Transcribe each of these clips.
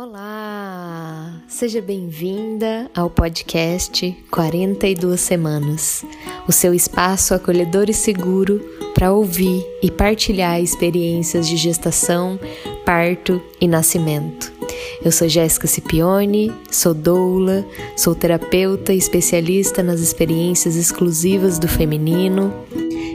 Olá! Seja bem-vinda ao podcast 42 Semanas, o seu espaço acolhedor e seguro para ouvir e partilhar experiências de gestação, parto e nascimento. Eu sou Jéssica Cipione, sou doula, sou terapeuta e especialista nas experiências exclusivas do feminino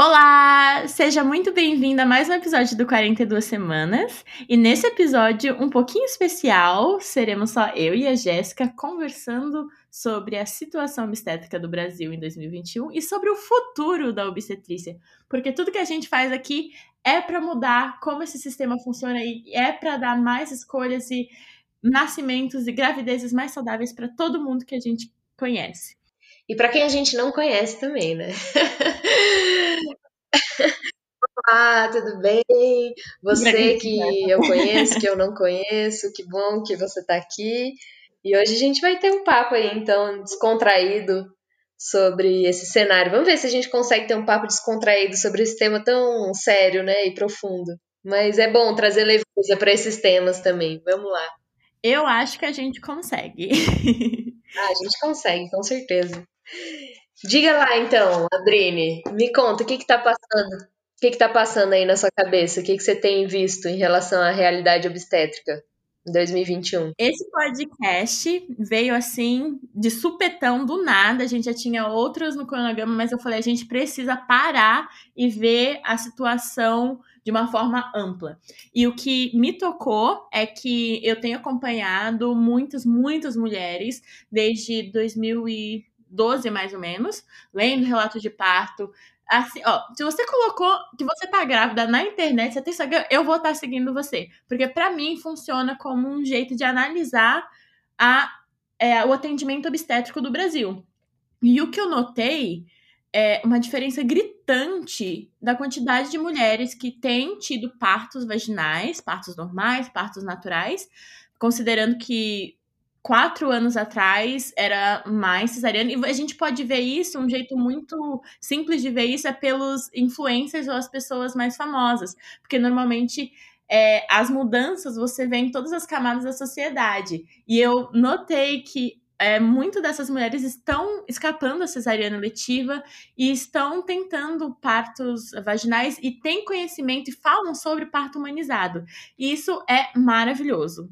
Olá! Seja muito bem-vinda a mais um episódio do 42 Semanas. E nesse episódio, um pouquinho especial, seremos só eu e a Jéssica conversando sobre a situação obstétrica do Brasil em 2021 e sobre o futuro da obstetrícia. Porque tudo que a gente faz aqui é para mudar como esse sistema funciona e é para dar mais escolhas e nascimentos e gravidezes mais saudáveis para todo mundo que a gente conhece. E para quem a gente não conhece também, né? Olá, tudo bem? Você que eu conheço, que eu não conheço, que bom que você está aqui. E hoje a gente vai ter um papo aí, então, descontraído sobre esse cenário. Vamos ver se a gente consegue ter um papo descontraído sobre esse tema tão sério, né, e profundo. Mas é bom trazer leveza para esses temas também. Vamos lá. Eu acho que a gente consegue. ah, a gente consegue, com certeza. Diga lá então, Adrine, me conta o que está passando. O que está passando aí na sua cabeça? O que, que você tem visto em relação à realidade obstétrica em 2021? Esse podcast veio assim de supetão do nada. A gente já tinha outros no cronograma, mas eu falei a gente precisa parar e ver a situação de uma forma ampla. E o que me tocou é que eu tenho acompanhado muitas, muitas mulheres desde 2000 e 12 mais ou menos, lendo relato de parto. Assim, ó, se você colocou que você tá grávida na internet, você tem Instagram, eu vou estar tá seguindo você. Porque para mim funciona como um jeito de analisar a, é, o atendimento obstétrico do Brasil. E o que eu notei é uma diferença gritante da quantidade de mulheres que têm tido partos vaginais, partos normais, partos naturais, considerando que quatro anos atrás era mais cesariana. E a gente pode ver isso, um jeito muito simples de ver isso é pelos influencers ou as pessoas mais famosas. Porque normalmente é, as mudanças você vê em todas as camadas da sociedade. E eu notei que é, muito dessas mulheres estão escapando da cesariana letiva e estão tentando partos vaginais e têm conhecimento e falam sobre parto humanizado. E isso é maravilhoso.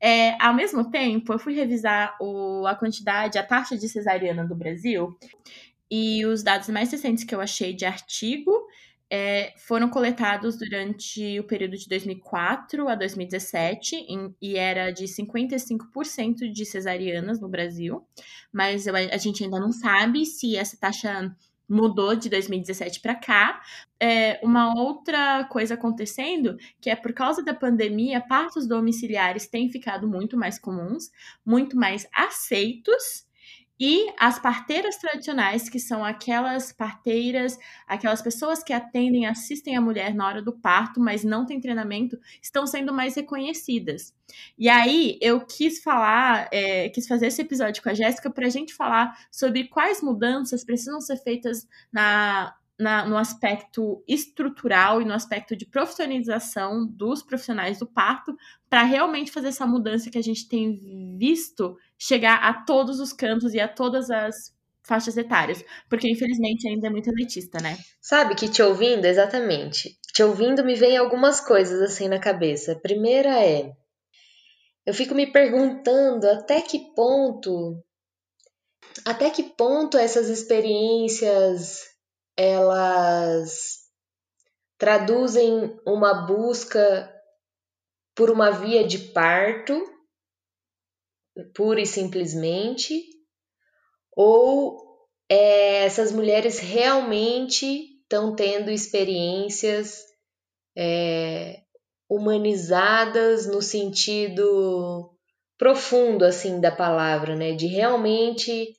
É, ao mesmo tempo, eu fui revisar o, a quantidade, a taxa de cesariana do Brasil, e os dados mais recentes que eu achei de artigo é, foram coletados durante o período de 2004 a 2017 em, e era de 55% de cesarianas no Brasil, mas eu, a gente ainda não sabe se essa taxa mudou de 2017 para cá. É, uma outra coisa acontecendo, que é por causa da pandemia, partos domiciliares têm ficado muito mais comuns, muito mais aceitos e as parteiras tradicionais, que são aquelas parteiras, aquelas pessoas que atendem, assistem a mulher na hora do parto, mas não têm treinamento, estão sendo mais reconhecidas. E aí eu quis falar, é, quis fazer esse episódio com a Jéssica para a gente falar sobre quais mudanças precisam ser feitas na na, no aspecto estrutural e no aspecto de profissionalização dos profissionais do parto para realmente fazer essa mudança que a gente tem visto chegar a todos os cantos e a todas as faixas etárias, porque infelizmente ainda é muito elitista, né? Sabe que te ouvindo, exatamente, te ouvindo me vem algumas coisas assim na cabeça. A primeira é, eu fico me perguntando até que ponto, até que ponto essas experiências elas traduzem uma busca por uma via de parto, pura e simplesmente, ou é, essas mulheres realmente estão tendo experiências é, humanizadas no sentido profundo assim da palavra, né? De realmente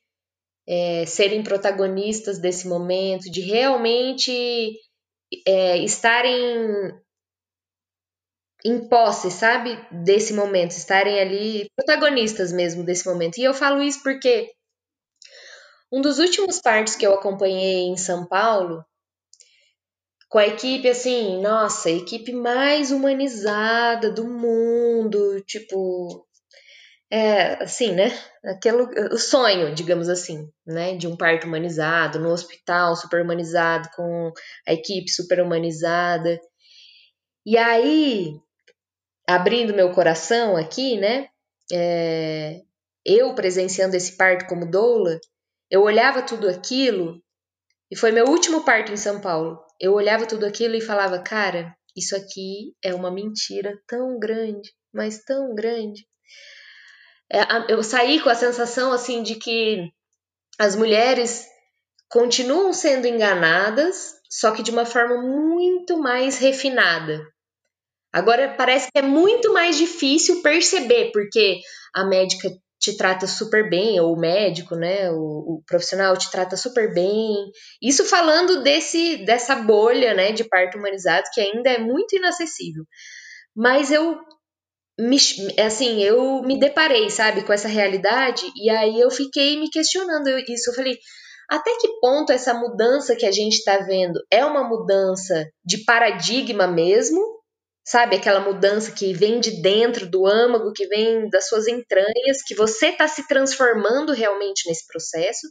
é, serem protagonistas desse momento, de realmente é, estarem em posse, sabe, desse momento, estarem ali protagonistas mesmo desse momento. E eu falo isso porque um dos últimos partos que eu acompanhei em São Paulo, com a equipe assim, nossa, equipe mais humanizada do mundo, tipo, é, assim, né? Aquele, o sonho, digamos assim, né? De um parto humanizado, no hospital super humanizado, com a equipe super humanizada. E aí, abrindo meu coração aqui, né? É, eu presenciando esse parto como doula, eu olhava tudo aquilo, e foi meu último parto em São Paulo. Eu olhava tudo aquilo e falava, cara, isso aqui é uma mentira tão grande, mas tão grande. É, eu saí com a sensação assim de que as mulheres continuam sendo enganadas, só que de uma forma muito mais refinada. Agora parece que é muito mais difícil perceber, porque a médica te trata super bem, ou o médico, né, o, o, profissional te trata super bem. Isso falando desse dessa bolha, né, de parto humanizado que ainda é muito inacessível. Mas eu me, assim, eu me deparei, sabe, com essa realidade e aí eu fiquei me questionando isso. Eu falei, até que ponto essa mudança que a gente está vendo é uma mudança de paradigma mesmo, sabe? Aquela mudança que vem de dentro do âmago, que vem das suas entranhas, que você está se transformando realmente nesse processo,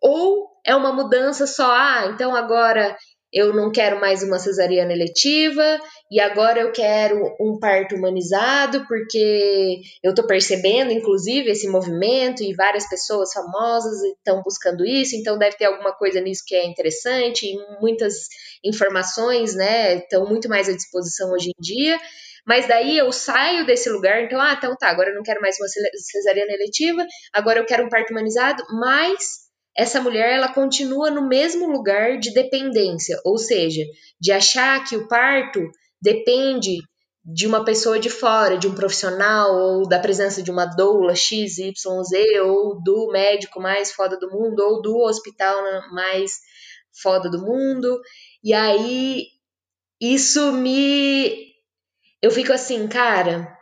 ou é uma mudança só, ah, então agora eu não quero mais uma cesariana eletiva e agora eu quero um parto humanizado, porque eu estou percebendo, inclusive, esse movimento e várias pessoas famosas estão buscando isso, então deve ter alguma coisa nisso que é interessante, e muitas informações, né, estão muito mais à disposição hoje em dia. Mas daí eu saio desse lugar, então, ah, então tá, agora eu não quero mais uma cesariana eletiva, agora eu quero um parto humanizado, mas essa mulher ela continua no mesmo lugar de dependência, ou seja, de achar que o parto depende de uma pessoa de fora, de um profissional, ou da presença de uma doula X, Y, Z, ou do médico mais foda do mundo, ou do hospital mais foda do mundo. E aí, isso me. Eu fico assim, cara,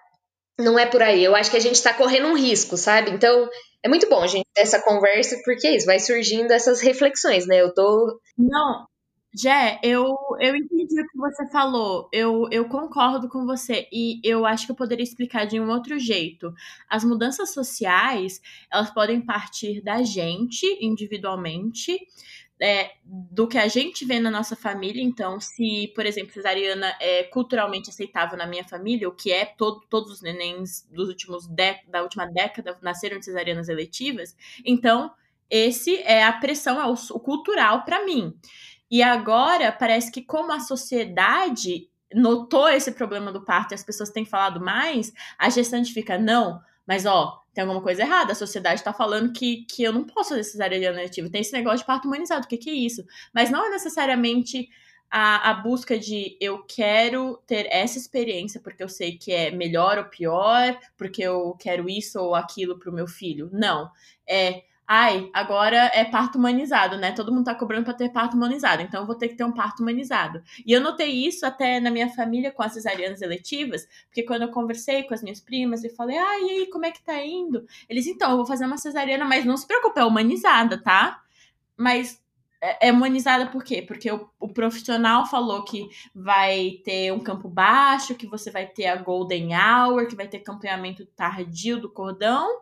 não é por aí. Eu acho que a gente tá correndo um risco, sabe? Então, é muito bom gente essa conversa, porque é isso, vai surgindo essas reflexões, né? Eu tô. Não, Jé, eu, eu entendi o que você falou, eu, eu concordo com você e eu acho que eu poderia explicar de um outro jeito. As mudanças sociais, elas podem partir da gente individualmente, é, do que a gente vê na nossa família. Então, se, por exemplo, cesariana é culturalmente aceitável na minha família, o que é todo, todos os nenéns dos últimos da última década nasceram de cesarianas eletivas, então esse é a pressão, é o, o cultural para mim. E agora parece que como a sociedade notou esse problema do parto e as pessoas têm falado mais, a gestante fica não, mas ó, tem alguma coisa errada. A sociedade está falando que, que eu não posso fazer cesariana eletiva. Tem esse negócio de parto humanizado. O que, que é isso? Mas não é necessariamente a, a busca de eu quero ter essa experiência porque eu sei que é melhor ou pior, porque eu quero isso ou aquilo para o meu filho. Não. É ai, agora é parto humanizado, né? Todo mundo tá cobrando para ter parto humanizado, então eu vou ter que ter um parto humanizado. E eu notei isso até na minha família com as cesarianas eletivas, porque quando eu conversei com as minhas primas e falei, ai, e aí, como é que tá indo? Eles, então, eu vou fazer uma cesariana, mas não se preocupe, é humanizada, tá? Mas é, é humanizada por quê? Porque o, o, profissional falou que vai ter um campo baixo, que você vai ter a golden hour, que vai ter campeamento tardio do cordão,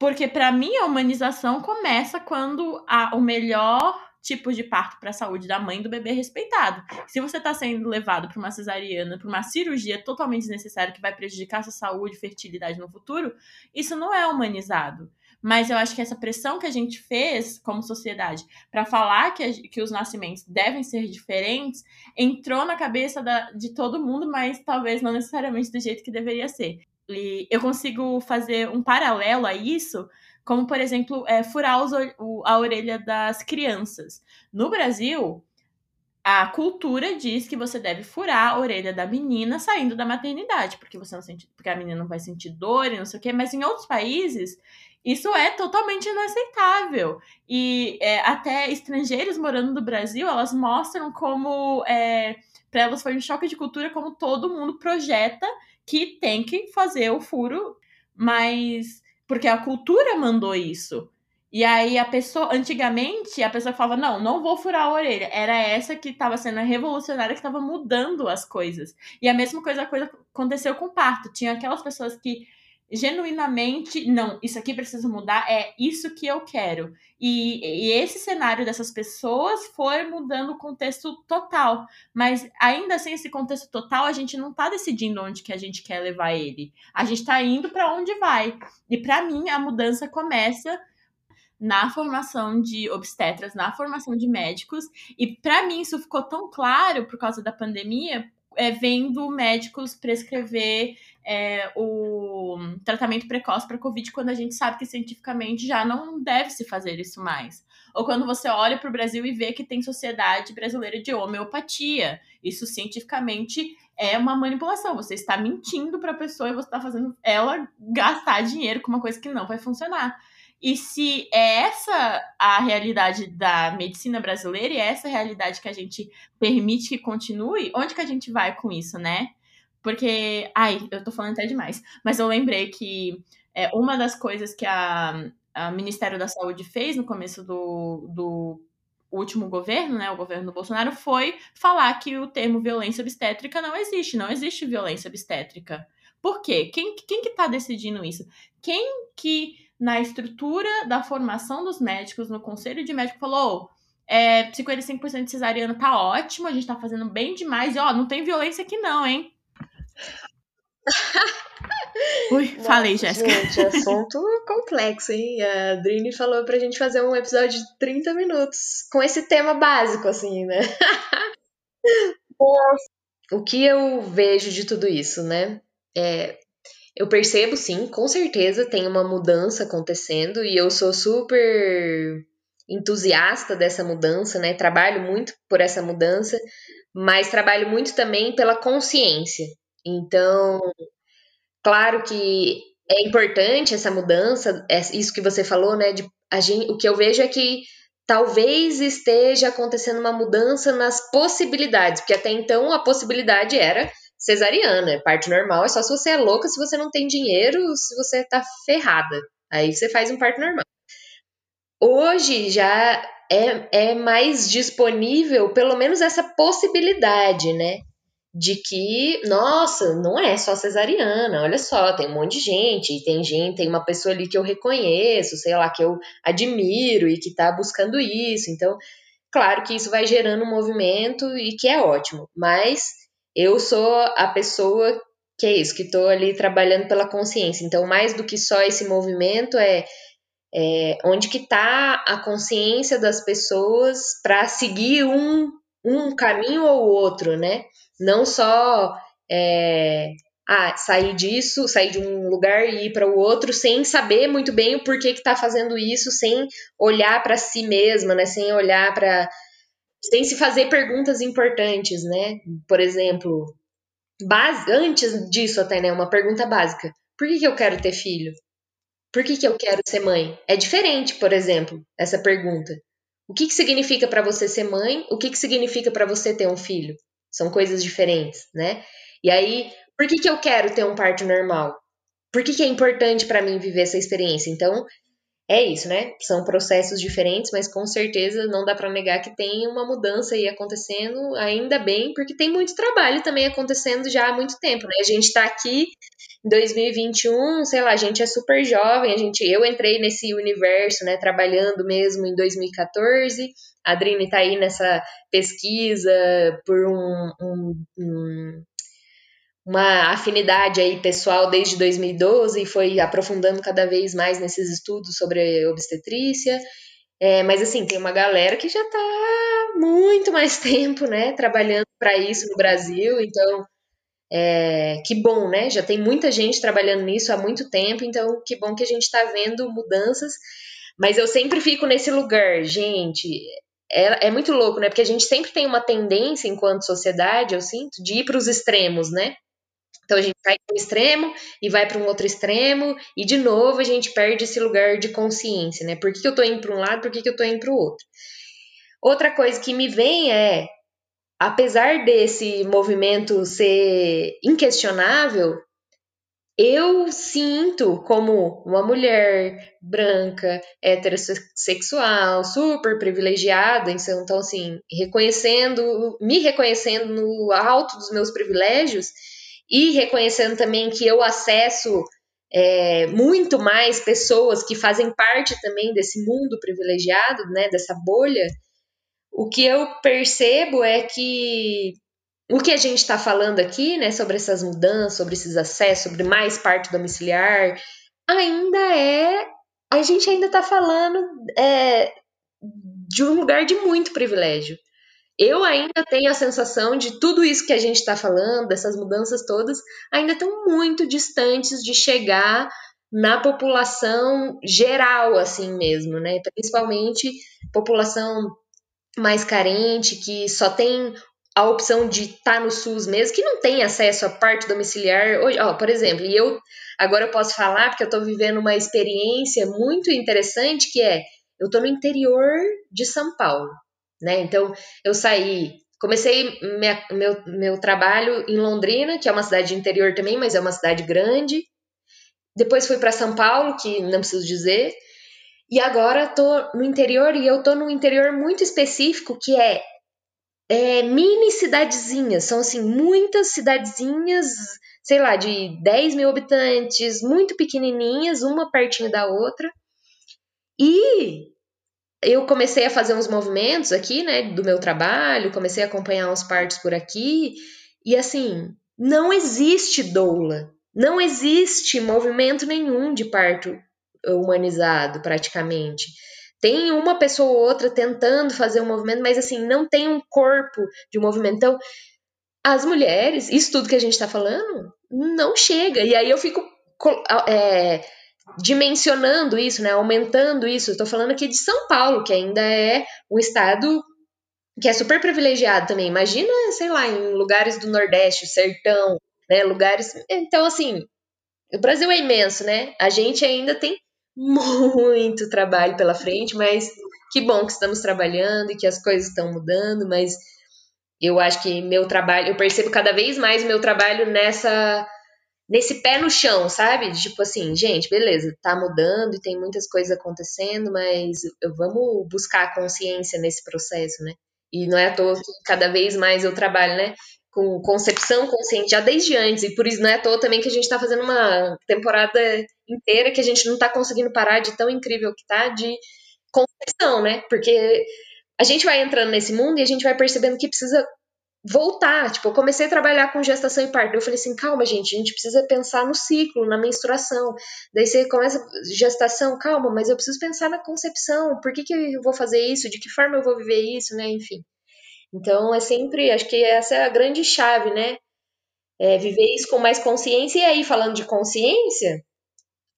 porque para mim a humanização começa quando a, o melhor tipo de parto para a saúde da mãe e do bebê é respeitado. Se você está sendo levado para uma cesariana, para uma cirurgia totalmente desnecessária que vai prejudicar sua saúde e fertilidade no futuro, isso não é humanizado. Mas eu acho que essa pressão que a gente fez como sociedade para falar que, a, que os nascimentos devem ser diferentes entrou na cabeça da, de todo mundo, mas talvez não necessariamente do jeito que deveria ser. E eu consigo fazer um paralelo a isso, como, por exemplo, é, furar os, a orelha das crianças. No Brasil, a cultura diz que você deve furar a orelha da menina saindo da maternidade, porque você não sente, porque a menina não vai sentir dor e não sei o quê, mas em outros países Isso é totalmente inaceitável. E é, até estrangeiros morando no Brasil, elas mostram como. É, para elas foi um choque de cultura, como todo mundo projeta que tem que fazer o furo, mas. Porque a cultura mandou isso. E aí a pessoa, antigamente, a pessoa falava, não, não vou furar a orelha. Era essa que estava sendo a revolucionária, que estava mudando as coisas. E a mesma coisa, coisa aconteceu com o parto. Tinha aquelas pessoas que genuinamente, não, isso aqui precisa mudar, é isso que eu quero. E, e, esse cenário dessas pessoas foi mudando o contexto total. Mas ainda sem esse contexto total, a gente não está decidindo onde que a gente quer levar ele. A gente está indo para onde vai. E para mim, a mudança começa na formação de obstetras, na formação de médicos. E para mim isso ficou tão claro por causa da pandemia, é, vendo médicos prescrever é, o tratamento precoce para Covid quando a gente sabe que cientificamente já não deve se fazer isso mais. Ou quando você olha para o Brasil e vê que tem Sociedade Brasileira de Homeopatia. Isso cientificamente é uma manipulação. Você está mentindo para a pessoa e você está fazendo ela gastar dinheiro com uma coisa que não vai funcionar. E se é essa a realidade da medicina brasileira e é essa a realidade que a gente permite que continue, onde que a gente vai com isso, né? Porque, ai, eu tô falando até demais, mas eu lembrei que é, uma das coisas que a, a Ministério da Saúde fez no começo do, do último governo, né, o governo do Bolsonaro, foi falar que o termo violência obstétrica não existe, não existe violência obstétrica. Por quê? Quem, quem que tá decidindo isso? Quem que na estrutura da formação dos médicos, no conselho de médico, falou: é, 55% de cesariana tá ótimo, a gente tá fazendo bem demais, e ó, não tem violência aqui não, hein? Ui, Não, falei, Jéssica. Gente, assunto complexo, hein? A Drini falou pra gente fazer um episódio de 30 minutos com esse tema básico, assim, né? o que eu vejo de tudo isso, né? É, eu percebo sim, com certeza tem uma mudança acontecendo e eu sou super entusiasta dessa mudança, né? Trabalho muito por essa mudança, mas trabalho muito também pela consciência. Então, claro que é importante essa mudança, é isso que você falou, né? De, gente, o que eu vejo é que talvez esteja acontecendo uma mudança nas possibilidades, porque até então a possibilidade era cesariana, é parto normal, é só se você é louca, se você não tem dinheiro, se você tá ferrada. Aí você faz um parto normal. Hoje já é, é mais disponível, pelo menos essa possibilidade, né? De que, nossa, não é só cesariana, olha só, tem um monte de gente, tem gente, tem uma pessoa ali que eu reconheço, sei lá, que eu admiro e que tá buscando isso. Então, claro que isso vai gerando um movimento e que é ótimo, mas eu sou a pessoa que é isso, que estou ali trabalhando pela consciência. Então, mais do que só esse movimento, é, é onde que está a consciência das pessoas para seguir um, um caminho ou outro, né? Não só é, ah, sair disso, sair de um lugar e ir para o outro sem saber muito bem o porquê que está fazendo isso, sem olhar para si mesma, né? Sem olhar para sem se fazer perguntas importantes, né? Por exemplo, base, antes disso até, né? Uma pergunta básica. Por que, que eu quero ter filho? Por que, que eu quero ser mãe? É diferente, por exemplo, essa pergunta. O que, que significa para você ser mãe? O que, que significa para você ter um filho? São coisas diferentes, né? E aí, por que, que eu quero ter um parto normal? Por que, que é importante para mim viver essa experiência? Então, é isso, né? São processos diferentes, mas com certeza não dá para negar que tem uma mudança aí acontecendo, ainda bem, porque tem muito trabalho também acontecendo já há muito tempo, né? A gente está aqui em 2021, sei lá, a gente é super jovem, a gente, eu entrei nesse universo, né, trabalhando mesmo em 2014. A Adrine está aí nessa pesquisa por um, um, um uma afinidade aí pessoal desde 2012 e foi aprofundando cada vez mais nesses estudos sobre obstetrícia. É, mas assim, tem uma galera que já está muito mais tempo, né, trabalhando para isso no Brasil, então é, que bom, né? Já tem muita gente trabalhando nisso há muito tempo, então que bom que a gente está vendo mudanças. Mas eu sempre fico nesse lugar, gente. É, é muito louco, né? Porque a gente sempre tem uma tendência, enquanto sociedade, eu sinto, de ir para os extremos, né? Então a gente sai para um extremo e vai para um outro extremo, e de novo a gente perde esse lugar de consciência, né? Por que, que eu tô indo para um lado, por que, que eu tô indo para o outro? Outra coisa que me vem é, apesar desse movimento ser inquestionável, eu sinto como uma mulher branca, heterossexual, super privilegiada, então assim, reconhecendo, me reconhecendo no alto dos meus privilégios e reconhecendo também que eu acesso é, muito mais pessoas que fazem parte também desse mundo privilegiado, né, dessa bolha, o que eu percebo é que o que a gente está falando aqui, né, sobre essas mudanças, sobre esses acessos, sobre mais parte domiciliar, ainda é. A gente ainda está falando é, de um lugar de muito privilégio. Eu ainda tenho a sensação de tudo isso que a gente está falando, dessas mudanças todas, ainda estão muito distantes de chegar na população geral, assim mesmo, né? Principalmente população mais carente, que só tem a opção de estar tá no SUS mesmo, que não tem acesso à parte domiciliar. Hoje, ó, por exemplo, e eu agora eu posso falar porque eu estou vivendo uma experiência muito interessante que é eu estou no interior de São Paulo, né? Então eu saí, comecei minha, meu, meu trabalho em Londrina, que é uma cidade de interior também, mas é uma cidade grande. Depois fui para São Paulo, que não preciso dizer. E agora tô no interior e eu tô num interior muito específico que é é, mini cidadezinhas, são assim, muitas cidadezinhas, sei lá, de 10 mil habitantes, muito pequenininhas, uma pertinho da outra. E eu comecei a fazer uns movimentos aqui, né, do meu trabalho, comecei a acompanhar uns partos por aqui, e assim, não existe doula, não existe movimento nenhum de parto humanizado, praticamente. Tem uma pessoa ou outra tentando fazer um movimento, mas assim, não tem um corpo de movimento. Então, as mulheres, isso tudo que a gente está falando, não chega. E aí eu fico é, dimensionando isso, né? Aumentando isso. Estou falando aqui de São Paulo, que ainda é um estado que é super privilegiado também. Imagina, sei lá, em lugares do Nordeste, sertão, né? Lugares. Então, assim, o Brasil é imenso, né? A gente ainda tem muito trabalho pela frente, mas que bom que estamos trabalhando e que as coisas estão mudando, mas eu acho que meu trabalho, eu percebo cada vez mais meu trabalho nessa nesse pé no chão, sabe? Tipo assim, gente, beleza, tá mudando e tem muitas coisas acontecendo, mas vamos buscar consciência nesse processo, né? E não é à toa que cada vez mais eu trabalho, né? com concepção consciente já desde antes, e por isso não é à toa também que a gente está fazendo uma temporada inteira que a gente não está conseguindo parar de tão incrível que tá de concepção, né? Porque a gente vai entrando nesse mundo e a gente vai percebendo que precisa voltar. Tipo, eu comecei a trabalhar com gestação e parto. Eu falei assim, calma, gente, a gente precisa pensar no ciclo, na menstruação. Daí você começa gestação, calma, mas eu preciso pensar na concepção. Por que, que eu vou fazer isso? De que forma eu vou viver isso, né? Enfim. Então, é sempre, acho que essa é a grande chave, né? É viver isso com mais consciência. E aí, falando de consciência,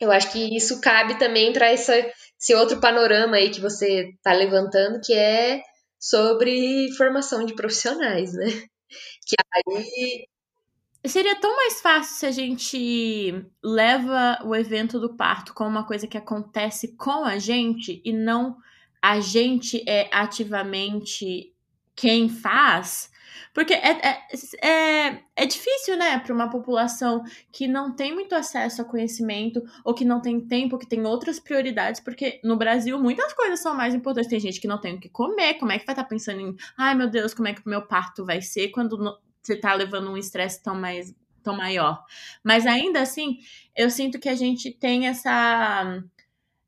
eu acho que isso cabe também para esse outro panorama aí que você está levantando, que é sobre formação de profissionais, né? Que aí. Seria tão mais fácil se a gente leva o evento do parto como uma coisa que acontece com a gente e não a gente é ativamente quem faz, porque é, é, é, é difícil, né, para uma população que não tem muito acesso a conhecimento, ou que não tem tempo, que tem outras prioridades, porque no Brasil muitas coisas são mais importantes. Tem gente que não tem o que comer, como é que vai estar tá pensando em, ai meu Deus, como é que o meu parto vai ser quando você está levando um estresse tão mais tão maior. Mas ainda assim, eu sinto que a gente tem essa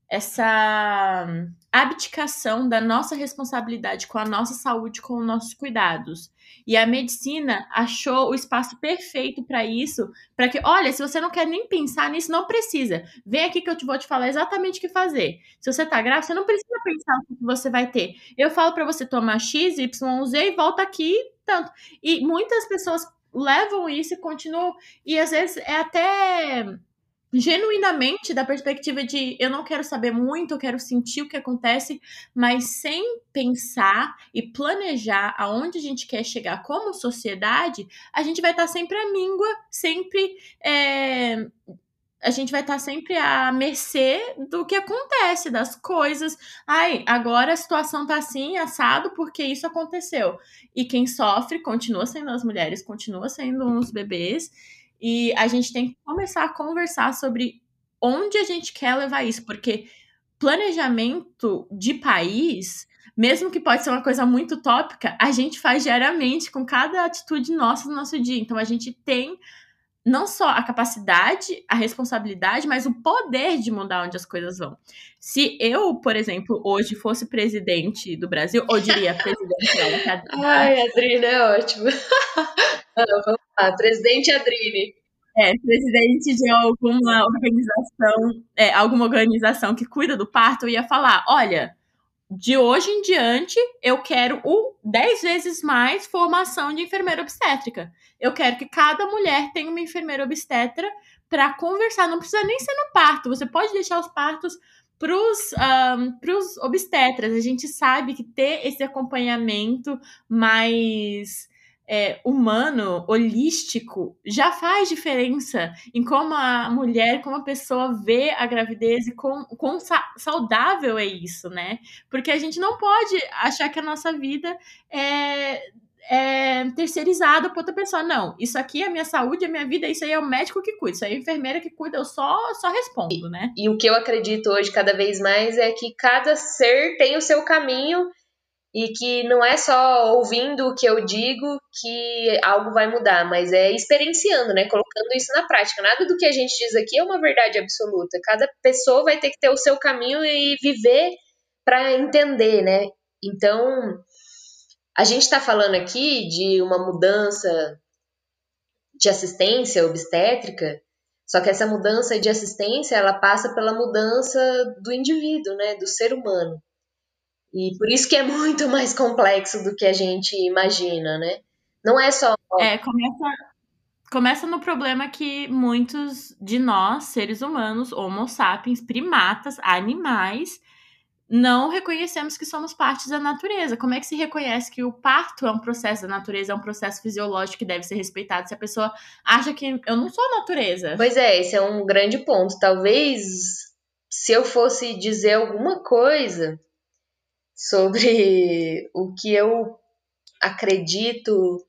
essa abdicação da nossa responsabilidade com a nossa saúde, com os nossos cuidados. E a medicina achou o espaço perfeito para isso, para que, olha, se você não quer nem pensar nisso, não precisa. Vem aqui que eu te vou te falar exatamente o que fazer. Se você tá grávida, você não precisa pensar o que você vai ter. Eu falo para você tomar X, Y, Z e volta aqui, tanto. E muitas pessoas levam isso e continuam, e às vezes é até genuinamente da perspectiva de eu não quero saber muito, eu quero sentir o que acontece, mas sem pensar e planejar aonde a gente quer chegar como sociedade, a gente vai estar sempre à míngua, sempre é, a gente vai estar sempre à mercê do que acontece, das coisas. Ai, agora a situação tá assim, assado, porque isso aconteceu. E quem sofre continua sendo as mulheres, continua sendo os bebês. E a gente tem que começar a conversar sobre onde a gente quer levar isso, porque planejamento de país, mesmo que pode ser uma coisa muito tópica, a gente faz diariamente com cada atitude nossa no nosso dia. Então a gente tem não só a capacidade, a responsabilidade, mas o poder de mudar onde as coisas vão. Se eu, por exemplo, hoje fosse presidente do Brasil, ou diria presidente da Ai, Adrina, é ótimo. lá, presidente Adrine. É, presidente de alguma organização, é, alguma organização que cuida do parto, ia falar: olha, de hoje em diante, eu quero o 10 vezes mais formação de enfermeira obstétrica. Eu quero que cada mulher tenha uma enfermeira obstetra para conversar. Não precisa nem ser no parto, você pode deixar os partos para os um, obstetras. A gente sabe que ter esse acompanhamento mais é, humano, holístico, já faz diferença em como a mulher, como a pessoa vê a gravidez e quão, quão saudável é isso, né? Porque a gente não pode achar que a nossa vida é, é terceirizada para outra pessoa. Não, isso aqui é a minha saúde, é a minha vida, isso aí é o médico que cuida, isso aí é a enfermeira que cuida, eu só, só respondo, né? E, e o que eu acredito hoje cada vez mais é que cada ser tem o seu caminho e que não é só ouvindo o que eu digo que algo vai mudar, mas é experienciando, né? Colocando isso na prática. Nada do que a gente diz aqui é uma verdade absoluta. Cada pessoa vai ter que ter o seu caminho e viver para entender, né? Então, a gente está falando aqui de uma mudança de assistência obstétrica, só que essa mudança de assistência ela passa pela mudança do indivíduo, né? Do ser humano. E por isso que é muito mais complexo do que a gente imagina, né? Não é só. É, começa, começa no problema que muitos de nós, seres humanos, homo sapiens, primatas, animais, não reconhecemos que somos parte da natureza. Como é que se reconhece que o parto é um processo da natureza, é um processo fisiológico que deve ser respeitado se a pessoa acha que eu não sou natureza? Pois é, esse é um grande ponto. Talvez se eu fosse dizer alguma coisa sobre o que eu acredito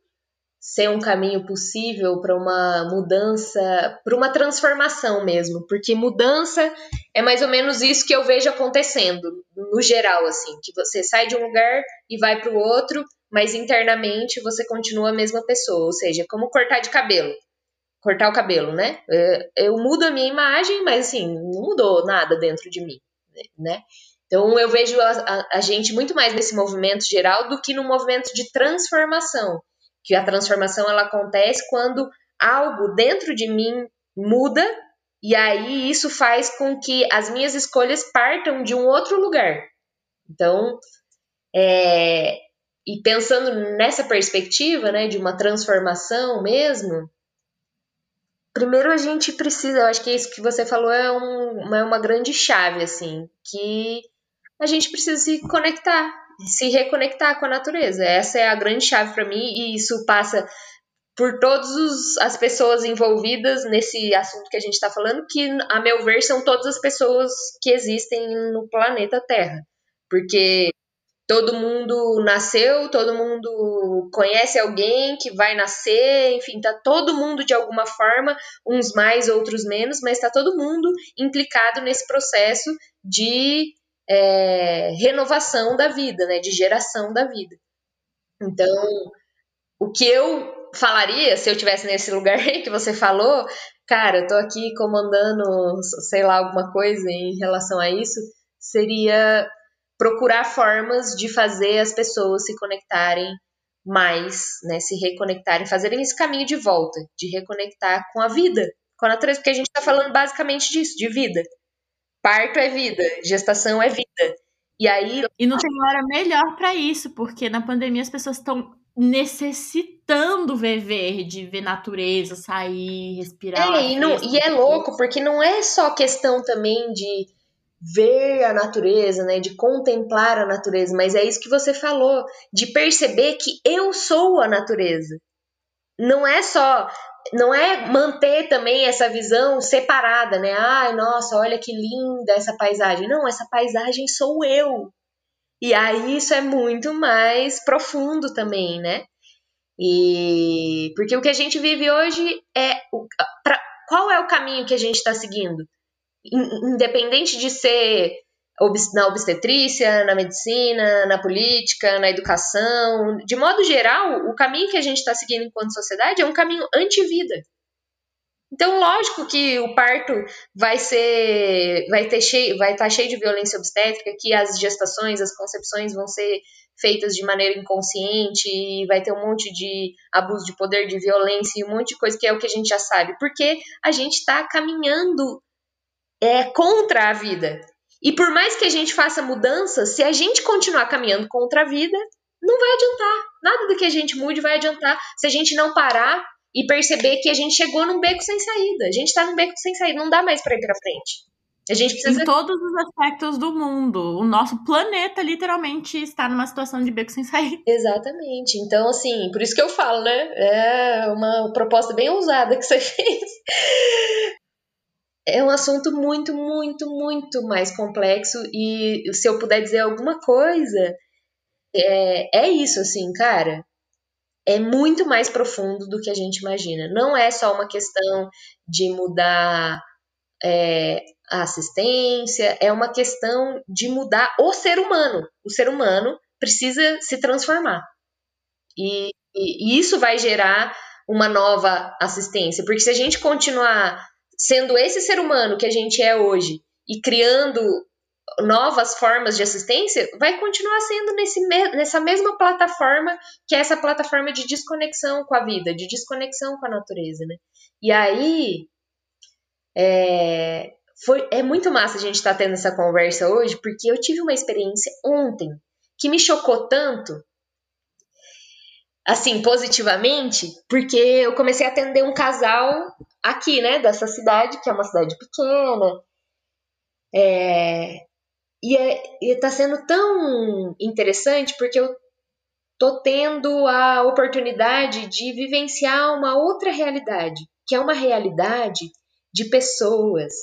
ser um caminho possível para uma mudança, para uma transformação mesmo, porque mudança é mais ou menos isso que eu vejo acontecendo no geral, assim, que você sai de um lugar e vai para o outro, mas internamente você continua a mesma pessoa, ou seja, como cortar de cabelo, cortar o cabelo, né? É, eu mudo a minha imagem, mas assim, não mudou nada dentro de mim, né? Então eu vejo a, a, a, gente muito mais nesse movimento geral do que no movimento de transformação, que a transformação ela acontece quando algo dentro de mim muda e aí isso faz com que as minhas escolhas partam de um outro lugar. Então, é, e pensando nessa perspectiva, né, de uma transformação mesmo, primeiro a gente precisa, eu acho que isso que você falou é, um, é uma grande chave, assim, que a gente precisa se conectar, se reconectar com a natureza. Essa é a grande chave para mim e isso passa por todas as pessoas envolvidas nesse assunto que a gente está falando, que, a meu ver, são todas as pessoas que existem no planeta Terra. Porque todo mundo nasceu, todo mundo conhece alguém que vai nascer, enfim, tá todo mundo de alguma forma, uns mais, outros menos, mas tá todo mundo implicado nesse processo de é, renovação da vida, né, de geração da vida. Então, o que eu falaria se eu tivesse nesse lugar que você falou, cara, eu tô aqui comandando, sei lá, alguma coisa em relação a isso, seria procurar formas de fazer as pessoas se conectarem mais, né, se reconectarem, fazerem esse caminho de volta, de reconectar com a vida, com a natureza, porque a gente está falando basicamente disso, de vida. Parto é vida, gestação é vida. E aí. E não tem hora melhor para isso, porque na pandemia as pessoas estão necessitando ver verde, ver natureza, sair, respirar. É, e, não, e é louco, porque não é só questão também de ver a natureza, né, de contemplar a natureza, mas é isso que você falou, de perceber que eu sou a natureza. Não é só, não é manter também essa visão separada, né? Ai, nossa, olha que linda essa paisagem. Não, essa paisagem sou eu. E aí isso é muito mais profundo também, né? E porque o que a gente vive hoje é o, pra, qual é o caminho que a gente está seguindo? independente de ser na obstetrícia, na medicina, na política, na educação, de modo geral, o caminho que a gente está seguindo enquanto sociedade é um caminho anti-vida. Então, lógico que o parto vai ser, vai ter cheio, vai estar tá cheio de violência obstétrica, que as gestações, as concepções vão ser feitas de maneira inconsciente, e vai ter um monte de abuso de poder, de violência e um monte de coisa que é o que a gente já sabe, porque a gente está caminhando é, contra a vida. E por mais que a gente faça mudanças, se a gente continuar caminhando contra a vida, não vai adiantar. Nada do que a gente mude vai adiantar se a gente não parar e perceber que a gente chegou num beco sem saída. A gente tá num beco sem saída, não dá mais para ir para frente. A gente precisa. Em todos os aspectos do mundo. O nosso planeta, literalmente, está numa situação de beco sem saída. Exatamente. Então, assim, por isso que eu falo, né? É uma proposta bem ousada que você fez é um assunto muito, muito, muito mais complexo e se eu puder dizer alguma coisa, é, é isso, assim, cara. É muito mais profundo do que a gente imagina. Não é só uma questão de mudar é, a assistência, é uma questão de mudar o ser humano. O ser humano precisa se transformar. E, e, e isso vai gerar uma nova assistência. Porque se a gente continuar sendo esse ser humano que a gente é hoje e criando novas formas de assistência, vai continuar sendo nesse, nessa mesma plataforma que é essa plataforma de desconexão com a vida, de desconexão com a natureza, né? E aí é, foi, é muito massa a gente estar tá tendo essa conversa hoje, porque eu tive uma experiência ontem que me chocou tanto assim, positivamente, porque eu comecei a atender um casal aqui, né, dessa cidade, que é uma cidade pequena. É, e, é, tá sendo tão interessante porque eu tô tendo a oportunidade de vivenciar uma outra realidade, que é uma realidade de pessoas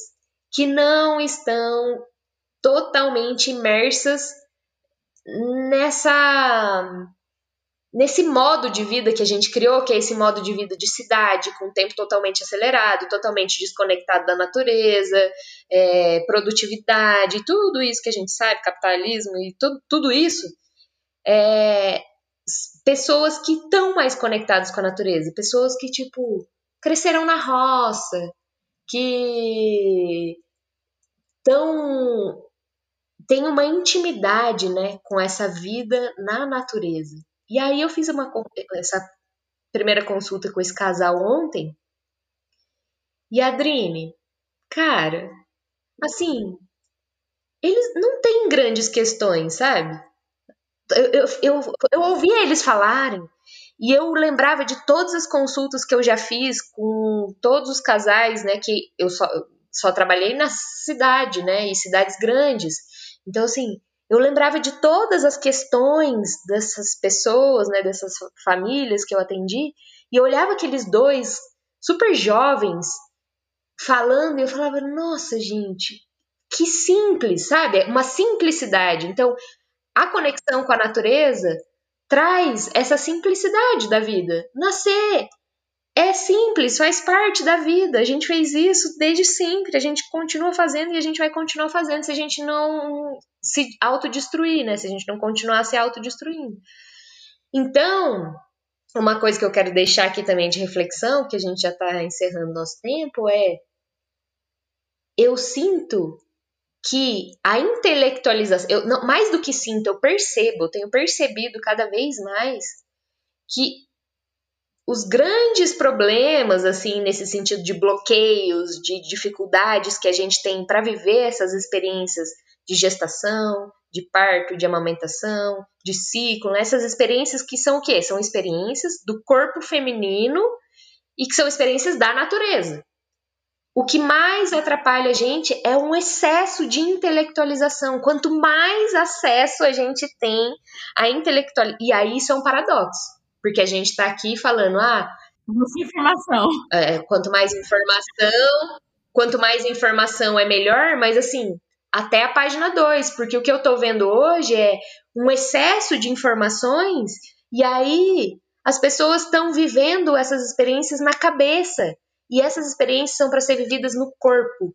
que não estão totalmente imersas nessa nesse modo de vida que a gente criou, que é esse modo de vida de cidade, com o tempo totalmente acelerado, totalmente desconectado da natureza, é, produtividade, tudo isso que a gente sabe, capitalismo e tudo, tudo isso, é, pessoas que estão mais conectadas com a natureza, pessoas que, tipo, cresceram na roça, que tão tem uma intimidade, né, com essa vida na natureza. E aí eu fiz uma essa primeira consulta com esse casal ontem. E a Adrine, cara, assim, eles não têm grandes questões, sabe? Eu, eu, eu, eu ouvia eles falarem e eu lembrava de todas as consultas que eu já fiz com todos os casais, né? Que eu só, só trabalhei na cidade, né? E cidades grandes. Então, assim, eu lembrava de todas as questões dessas pessoas, né, dessas famílias que eu atendi, e eu olhava aqueles dois super jovens falando e eu falava, nossa, gente, que simples, sabe? Uma simplicidade. Então, a conexão com a natureza traz essa simplicidade da vida. Nascer, é simples, faz parte da vida. A gente fez isso desde sempre, a gente continua fazendo e a gente vai continuar fazendo se a gente não se autodestruir, né? Se a gente não continuar se autodestruindo. Então, uma coisa que eu quero deixar aqui também de reflexão, que a gente já está encerrando nosso tempo, é eu sinto que a intelectualização, eu, não, mais do que sinto, eu percebo, eu tenho percebido cada vez mais que os grandes problemas, assim, nesse sentido de bloqueios, de dificuldades que a gente tem para viver essas experiências de gestação, de parto, de amamentação, de ciclo, né? essas experiências que são o quê? São experiências do corpo feminino e que são experiências da natureza. O que mais atrapalha a gente é um excesso de intelectualização. Quanto mais acesso a gente tem à intelectual. E aí isso é um paradoxo. Porque a gente está aqui falando, ah. Muita informação. É, quanto mais informação, quanto mais informação é melhor, mas assim, até a página 2, porque o que eu estou vendo hoje é um excesso de informações, e aí as pessoas estão vivendo essas experiências na cabeça. E essas experiências são para ser vividas no corpo.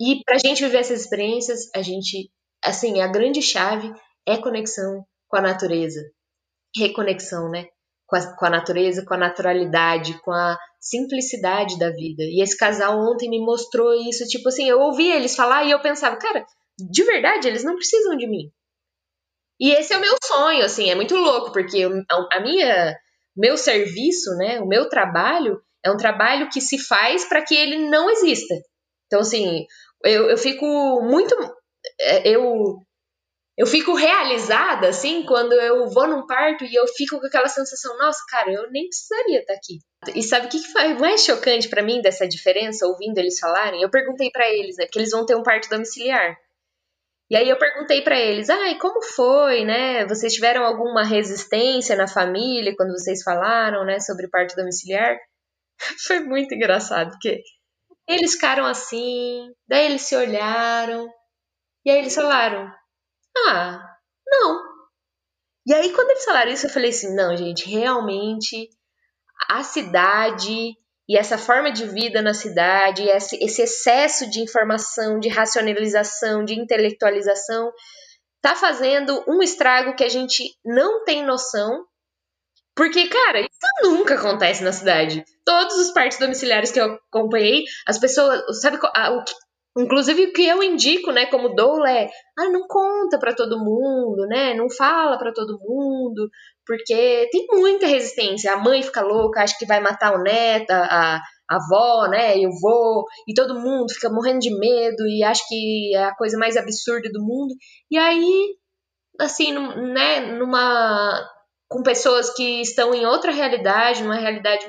E para a gente viver essas experiências, a gente, assim, a grande chave é conexão com a natureza. Reconexão, né? Com a, com a natureza, com a naturalidade, com a simplicidade da vida. E esse casal ontem me mostrou isso, tipo assim, eu ouvi eles falar e eu pensava, cara, de verdade, eles não precisam de mim. E esse é o meu sonho, assim, é muito louco, porque a minha, meu serviço, né, o meu trabalho é um trabalho que se faz para que ele não exista. Então, assim, eu, eu fico muito. É, eu, eu fico realizada, assim, quando eu vou num parto e eu fico com aquela sensação, nossa, cara, eu nem precisaria estar aqui. E sabe o que, que foi mais chocante para mim dessa diferença, ouvindo eles falarem? Eu perguntei para eles, né, porque eles vão ter um parto domiciliar. E aí eu perguntei para eles, ai, como foi, né? Vocês tiveram alguma resistência na família quando vocês falaram, né, sobre parto domiciliar? Foi muito engraçado, porque eles ficaram assim, daí eles se olharam, e aí eles falaram: Ah, não. E aí, quando eles falaram isso, eu falei assim: não, gente, realmente a cidade e essa forma de vida na cidade, esse, excesso de informação, de racionalização, de intelectualização, tá fazendo um estrago que a gente não tem noção porque, cara, isso nunca acontece na cidade. Todos os partos domiciliares que eu acompanhei, as pessoas, sabe, o que, inclusive o que eu indico, né, como doula é, ah, não conta para todo mundo, né? Não fala para todo mundo, porque tem muita resistência. A mãe fica louca, acha que vai matar o neto, a, a avó, né, e o vô, e todo mundo fica morrendo de medo e acha que é a coisa mais absurda do mundo. E aí, assim, né, numa com pessoas que estão em outra realidade, numa realidade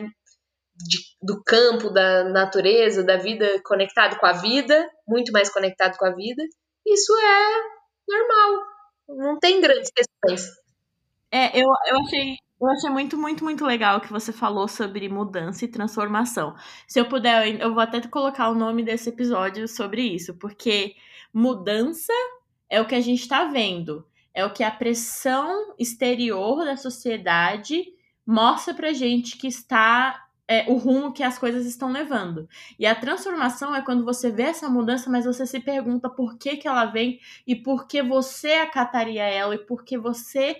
de, do campo, da natureza, da vida conectado com a vida, muito mais conectado com a vida. Isso é normal. Não tem grandes questões. É, eu, eu achei. Eu achei muito, muito, muito legal que você falou sobre mudança e transformação. Se eu puder, eu vou até colocar o nome desse episódio sobre isso, porque mudança é o que a gente está vendo é o que a pressão exterior da sociedade mostra pra gente que está é, o rumo que as coisas estão levando. E a transformação é quando você vê essa mudança, mas você se pergunta por que, que ela vem e por que você acataria ela e por que você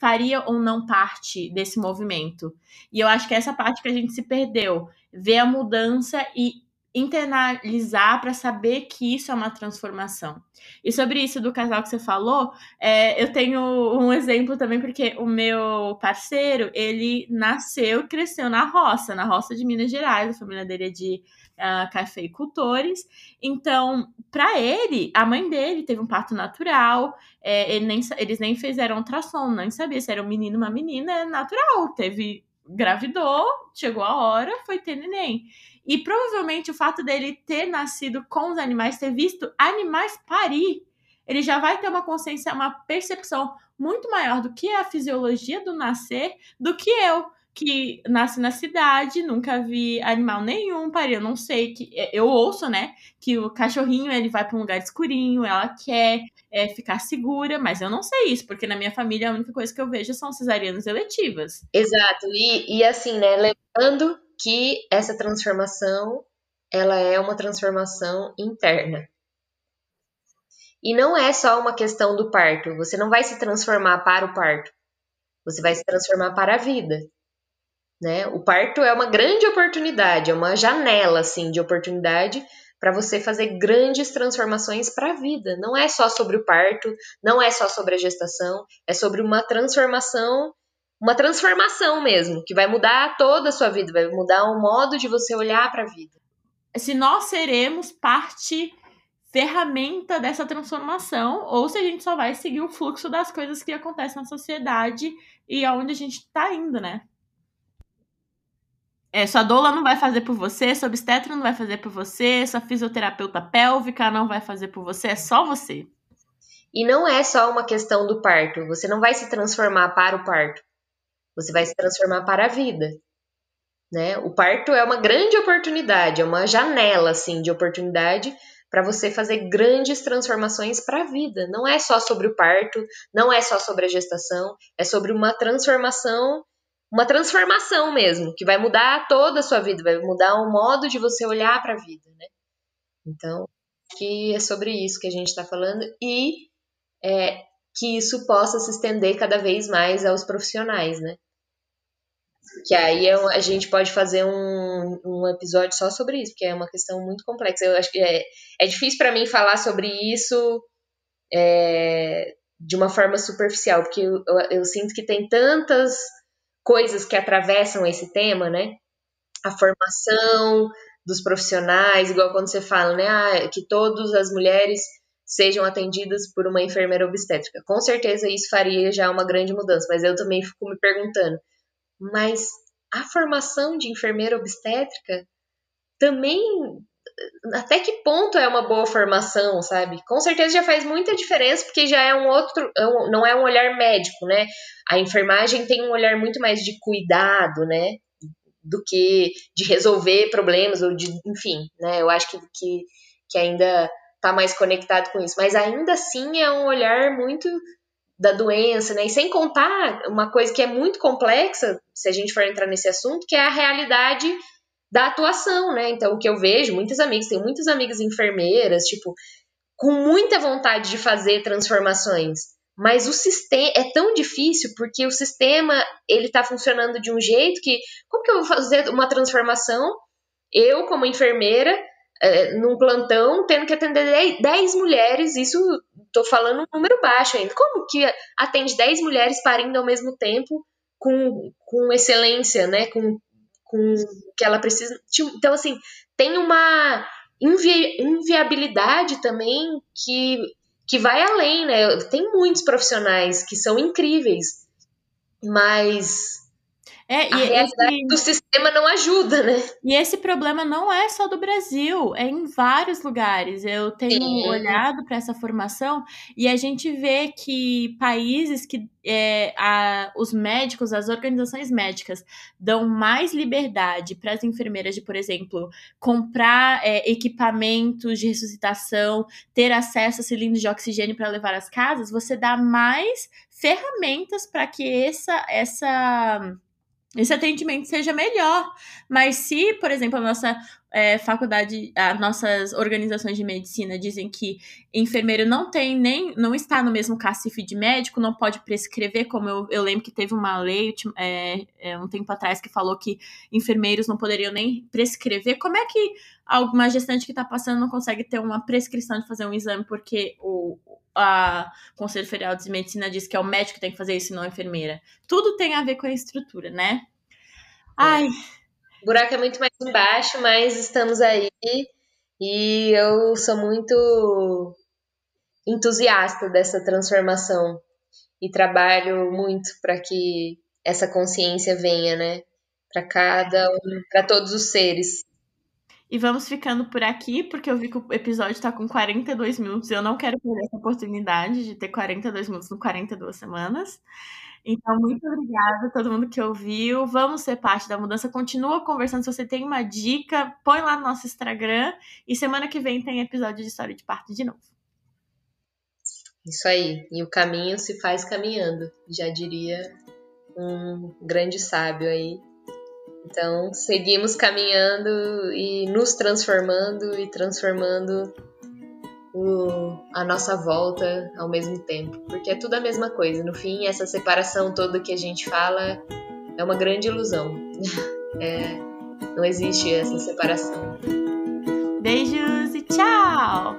faria ou não parte desse movimento. E eu acho que é essa parte que a gente se perdeu. Ver a mudança e internalizar para saber que isso é uma transformação. E sobre isso do casal que você falou, é, eu tenho um exemplo também, porque o meu parceiro, ele nasceu e cresceu na roça, na roça de Minas Gerais, a família dele é de uh, cafeicultores. Então, para ele, a mãe dele teve um parto natural, é, ele nem, eles nem fizeram ultrassom, nem sabia se era um menino ou uma menina, é natural, teve gravidou, chegou a hora, foi ter neném. E provavelmente o fato dele ter nascido com os animais, ter visto animais parir, ele já vai ter uma consciência, uma percepção muito maior do que é a fisiologia do nascer do que eu, que nasci na cidade, nunca vi animal nenhum parir. Eu não sei que eu ouço, né, que o cachorrinho ele vai para um lugar escurinho, ela quer é, ficar segura, mas eu não sei isso, porque na minha família a única coisa que eu vejo são cesarianas eletivas. Exato. E, e assim, né, lembrando que essa transformação ela é uma transformação interna. E não é só uma questão do parto. Você não vai se transformar para o parto. Você vai se transformar para a vida. Né? O parto é uma grande oportunidade, é uma janela assim de oportunidade para você fazer grandes transformações para a vida. Não é só sobre o parto, não é só sobre a gestação, é sobre uma transformação uma transformação mesmo, que vai mudar toda a sua vida, vai mudar o modo de você olhar para a vida. Se nós seremos parte ferramenta dessa transformação, ou se a gente só vai seguir o fluxo das coisas que acontecem na sociedade e aonde a gente está indo, né? É, sua doula não vai fazer por você, sua obstetra não vai fazer por você, sua fisioterapeuta pélvica não vai fazer por você, é só você. E não é só uma questão do parto, você não vai se transformar para o parto, você vai se transformar para a vida. Né? O parto é uma grande oportunidade, é uma janela assim de oportunidade para você fazer grandes transformações para a vida. Não é só sobre o parto, não é só sobre a gestação, é sobre uma transformação uma transformação mesmo, que vai mudar toda a sua vida, vai mudar o modo de você olhar para a vida, né? Então, que é sobre isso que a gente está falando e é, que isso possa se estender cada vez mais aos profissionais, né? Que aí é a gente pode fazer um, um episódio só sobre isso, porque é uma questão muito complexa. Eu acho que é, é difícil para mim falar sobre isso é, de uma forma superficial, porque eu, eu, eu sinto que tem tantas coisas que atravessam esse tema, né? A formação dos profissionais, igual quando você fala, né? Ah, que todas as mulheres sejam atendidas por uma enfermeira obstétrica. Com certeza isso faria já uma grande mudança, mas eu também fico me perguntando, mas a formação de enfermeira obstétrica também até que ponto é uma boa formação, sabe? Com certeza já faz muita diferença, porque já é um outro, é não é um olhar médico, né? A enfermagem tem um olhar muito mais de cuidado, né? Do que de resolver problemas, ou de, enfim, né? Eu acho que, que, que ainda tá mais conectado com isso. Mas ainda assim é um olhar muito da doença, né? E sem contar uma coisa que é muito complexa, se a gente for entrar nesse assunto, que é a realidade da atuação, né? Então, o que eu vejo, muitos amigos, tenho muitas amigas enfermeiras, tipo, com muita vontade de fazer transformações, mas o sistema é tão difícil porque o sistema ele tá funcionando de um jeito que como que eu vou fazer uma transformação? Eu como enfermeira é, num plantão tendo que atender 10 mulheres, isso tô falando um número baixo ainda. Como que atende 10 mulheres parindo ao mesmo tempo com, com excelência, né? Com com que ela precisa. Então, assim, tem uma invi inviabilidade também que, que vai além, né? Tem muitos profissionais que são incríveis, mas é, e a realidade esse... do sistema não ajuda, né? E esse problema não é só do Brasil, é em vários lugares. Eu tenho Sim. olhado para essa formação e a gente vê que países que é, a, os médicos, as organizações médicas, dão mais liberdade para as enfermeiras de, por exemplo, comprar é, equipamentos de ressuscitação, ter acesso a cilindros de oxigênio para levar às casas, você dá mais ferramentas para que essa, essa esse atendimento seja melhor. Mas se, por exemplo, a nossa é, faculdade, as nossas organizações de medicina dizem que enfermeiro não tem nem, não está no mesmo cacife de médico, não pode prescrever, como eu, eu lembro que teve uma lei é, é, um tempo atrás que falou que enfermeiros não poderiam nem prescrever. Como é que alguma gestante que está passando não consegue ter uma prescrição de fazer um exame porque o, a Conselho Federal de Medicina diz que é o médico que tem que fazer isso e não a enfermeira. Tudo tem a ver com a estrutura, né? Ai. O buraco é muito mais embaixo, mas estamos aí e eu sou muito entusiasta dessa transformação e trabalho muito para que essa consciência venha, né? Para cada um, para todos os seres. E vamos ficando por aqui, porque eu vi que o episódio está com 42 minutos e eu não quero perder essa oportunidade de ter 42 minutos no 42 semanas. Então, muito obrigada a todo mundo que ouviu. Vamos ser parte da mudança. Continua conversando. Se você tem uma dica, põe lá no nosso Instagram. E semana que vem tem episódio de História de Parto de novo. Isso aí. E o caminho se faz caminhando. Já diria um grande sábio aí então, seguimos caminhando e nos transformando e transformando o, a nossa volta ao mesmo tempo, porque é tudo a mesma coisa. No fim, essa separação toda que a gente fala é uma grande ilusão. É, não existe essa separação. Beijos e tchau!